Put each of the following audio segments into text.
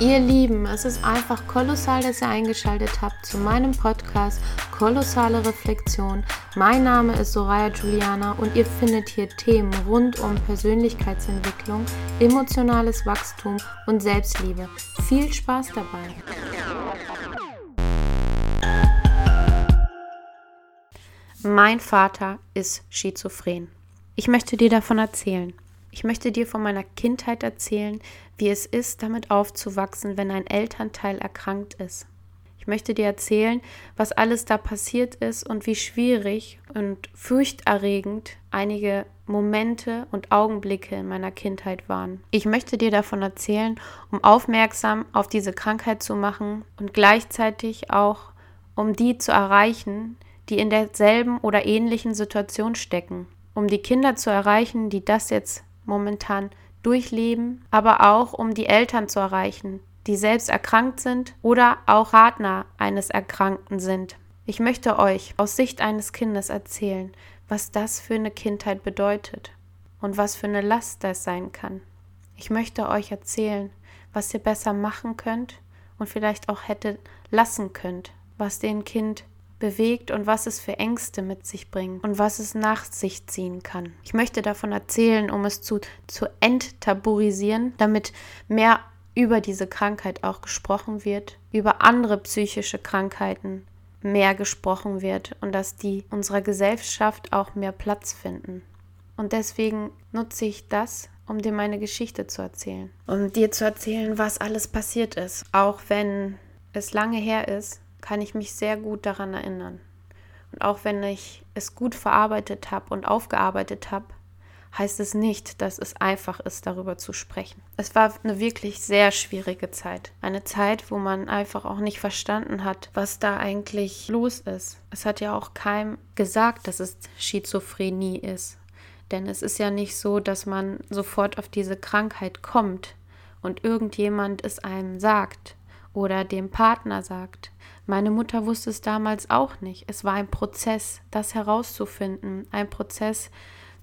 Ihr Lieben, es ist einfach kolossal, dass ihr eingeschaltet habt zu meinem Podcast Kolossale Reflexion. Mein Name ist Soraya Juliana und ihr findet hier Themen rund um Persönlichkeitsentwicklung, emotionales Wachstum und Selbstliebe. Viel Spaß dabei! Mein Vater ist schizophren. Ich möchte dir davon erzählen. Ich möchte dir von meiner Kindheit erzählen, wie es ist, damit aufzuwachsen, wenn ein Elternteil erkrankt ist. Ich möchte dir erzählen, was alles da passiert ist und wie schwierig und furchterregend einige Momente und Augenblicke in meiner Kindheit waren. Ich möchte dir davon erzählen, um aufmerksam auf diese Krankheit zu machen und gleichzeitig auch um die zu erreichen, die in derselben oder ähnlichen Situation stecken. Um die Kinder zu erreichen, die das jetzt momentan durchleben, aber auch um die Eltern zu erreichen, die selbst erkrankt sind oder auch Partner eines Erkrankten sind. Ich möchte euch aus Sicht eines Kindes erzählen, was das für eine Kindheit bedeutet und was für eine Last das sein kann. Ich möchte euch erzählen, was ihr besser machen könnt und vielleicht auch hätte lassen könnt, was den Kind bewegt und was es für Ängste mit sich bringt und was es nach sich ziehen kann. Ich möchte davon erzählen, um es zu, zu enttabuisieren, damit mehr über diese Krankheit auch gesprochen wird, über andere psychische Krankheiten mehr gesprochen wird und dass die unserer Gesellschaft auch mehr Platz finden. Und deswegen nutze ich das, um dir meine Geschichte zu erzählen. Um dir zu erzählen, was alles passiert ist. Auch wenn es lange her ist, kann ich mich sehr gut daran erinnern. Und auch wenn ich es gut verarbeitet habe und aufgearbeitet habe, heißt es nicht, dass es einfach ist, darüber zu sprechen. Es war eine wirklich sehr schwierige Zeit. Eine Zeit, wo man einfach auch nicht verstanden hat, was da eigentlich los ist. Es hat ja auch keinem gesagt, dass es Schizophrenie ist. Denn es ist ja nicht so, dass man sofort auf diese Krankheit kommt und irgendjemand es einem sagt oder dem Partner sagt. Meine Mutter wusste es damals auch nicht. Es war ein Prozess, das herauszufinden, ein Prozess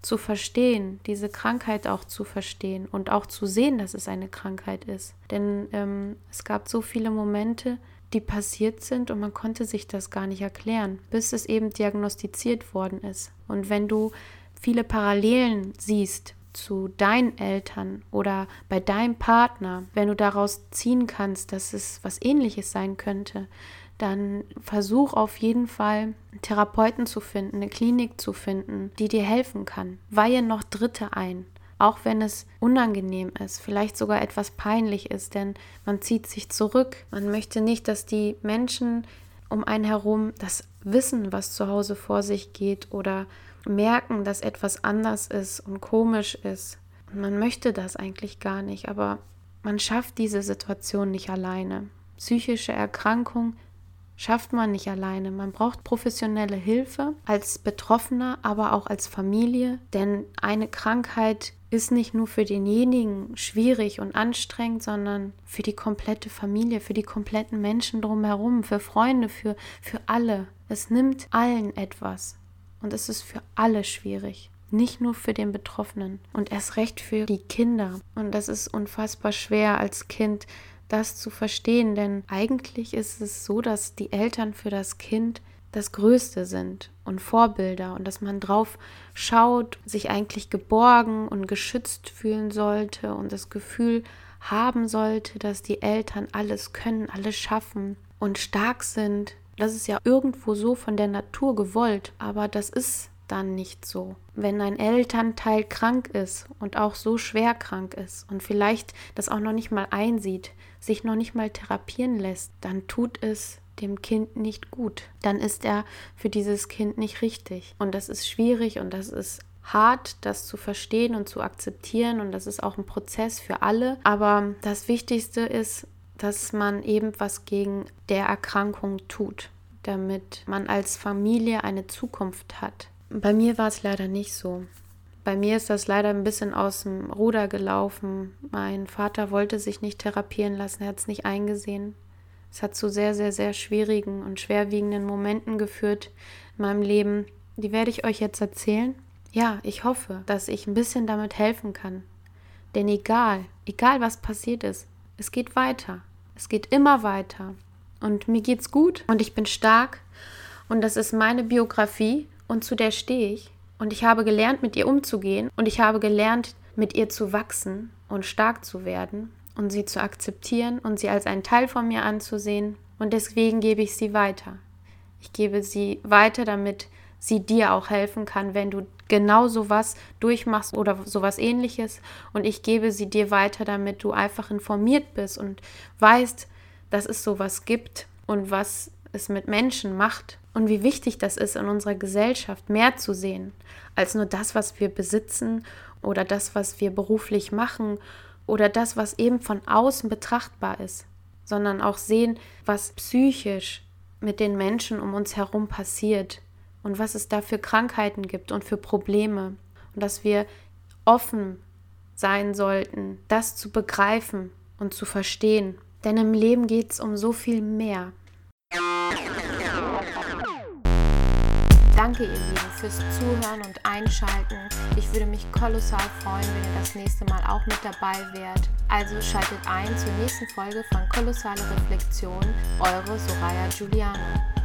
zu verstehen, diese Krankheit auch zu verstehen und auch zu sehen, dass es eine Krankheit ist. Denn ähm, es gab so viele Momente, die passiert sind und man konnte sich das gar nicht erklären, bis es eben diagnostiziert worden ist. Und wenn du viele Parallelen siehst zu deinen Eltern oder bei deinem Partner, wenn du daraus ziehen kannst, dass es was ähnliches sein könnte, dann versuch auf jeden Fall einen Therapeuten zu finden, eine Klinik zu finden, die dir helfen kann. Weihe noch Dritte ein, auch wenn es unangenehm ist, vielleicht sogar etwas peinlich ist, denn man zieht sich zurück. Man möchte nicht, dass die Menschen um einen herum das wissen, was zu Hause vor sich geht oder merken, dass etwas anders ist und komisch ist. Und man möchte das eigentlich gar nicht, aber man schafft diese Situation nicht alleine. Psychische Erkrankung schafft man nicht alleine. Man braucht professionelle Hilfe als Betroffener, aber auch als Familie, denn eine Krankheit ist nicht nur für denjenigen schwierig und anstrengend, sondern für die komplette Familie, für die kompletten Menschen drumherum, für Freunde, für, für alle. Es nimmt allen etwas und es ist für alle schwierig. Nicht nur für den Betroffenen und erst recht für die Kinder. Und das ist unfassbar schwer als Kind das zu verstehen, denn eigentlich ist es so, dass die Eltern für das Kind das Größte sind und Vorbilder und dass man drauf schaut, sich eigentlich geborgen und geschützt fühlen sollte und das Gefühl haben sollte, dass die Eltern alles können, alles schaffen und stark sind. Das ist ja irgendwo so von der Natur gewollt, aber das ist dann nicht so. Wenn ein Elternteil krank ist und auch so schwer krank ist und vielleicht das auch noch nicht mal einsieht, sich noch nicht mal therapieren lässt, dann tut es dem Kind nicht gut. Dann ist er für dieses Kind nicht richtig. Und das ist schwierig und das ist hart, das zu verstehen und zu akzeptieren. Und das ist auch ein Prozess für alle. Aber das Wichtigste ist, dass man eben was gegen der Erkrankung tut, damit man als Familie eine Zukunft hat. Bei mir war es leider nicht so. Bei mir ist das leider ein bisschen aus dem Ruder gelaufen. Mein Vater wollte sich nicht therapieren lassen, er hat es nicht eingesehen. Es hat zu sehr, sehr, sehr schwierigen und schwerwiegenden Momenten geführt in meinem Leben. Die werde ich euch jetzt erzählen. Ja, ich hoffe, dass ich ein bisschen damit helfen kann. Denn egal, egal was passiert ist, Es geht weiter. Es geht immer weiter. Und mir geht's gut und ich bin stark und das ist meine Biografie und zu der stehe ich. Und ich habe gelernt, mit ihr umzugehen und ich habe gelernt, mit ihr zu wachsen und stark zu werden und sie zu akzeptieren und sie als einen Teil von mir anzusehen. Und deswegen gebe ich sie weiter. Ich gebe sie weiter, damit sie dir auch helfen kann, wenn du genau sowas durchmachst oder sowas ähnliches. Und ich gebe sie dir weiter, damit du einfach informiert bist und weißt, dass es sowas gibt und was es mit Menschen macht und wie wichtig das ist in unserer Gesellschaft, mehr zu sehen als nur das, was wir besitzen oder das, was wir beruflich machen oder das, was eben von außen betrachtbar ist, sondern auch sehen, was psychisch mit den Menschen um uns herum passiert und was es da für Krankheiten gibt und für Probleme und dass wir offen sein sollten, das zu begreifen und zu verstehen. Denn im Leben geht es um so viel mehr. Danke, ihr Lieben, fürs Zuhören und Einschalten. Ich würde mich kolossal freuen, wenn ihr das nächste Mal auch mit dabei wärt. Also schaltet ein zur nächsten Folge von Kolossale Reflexion. Eure Soraya Giuliano.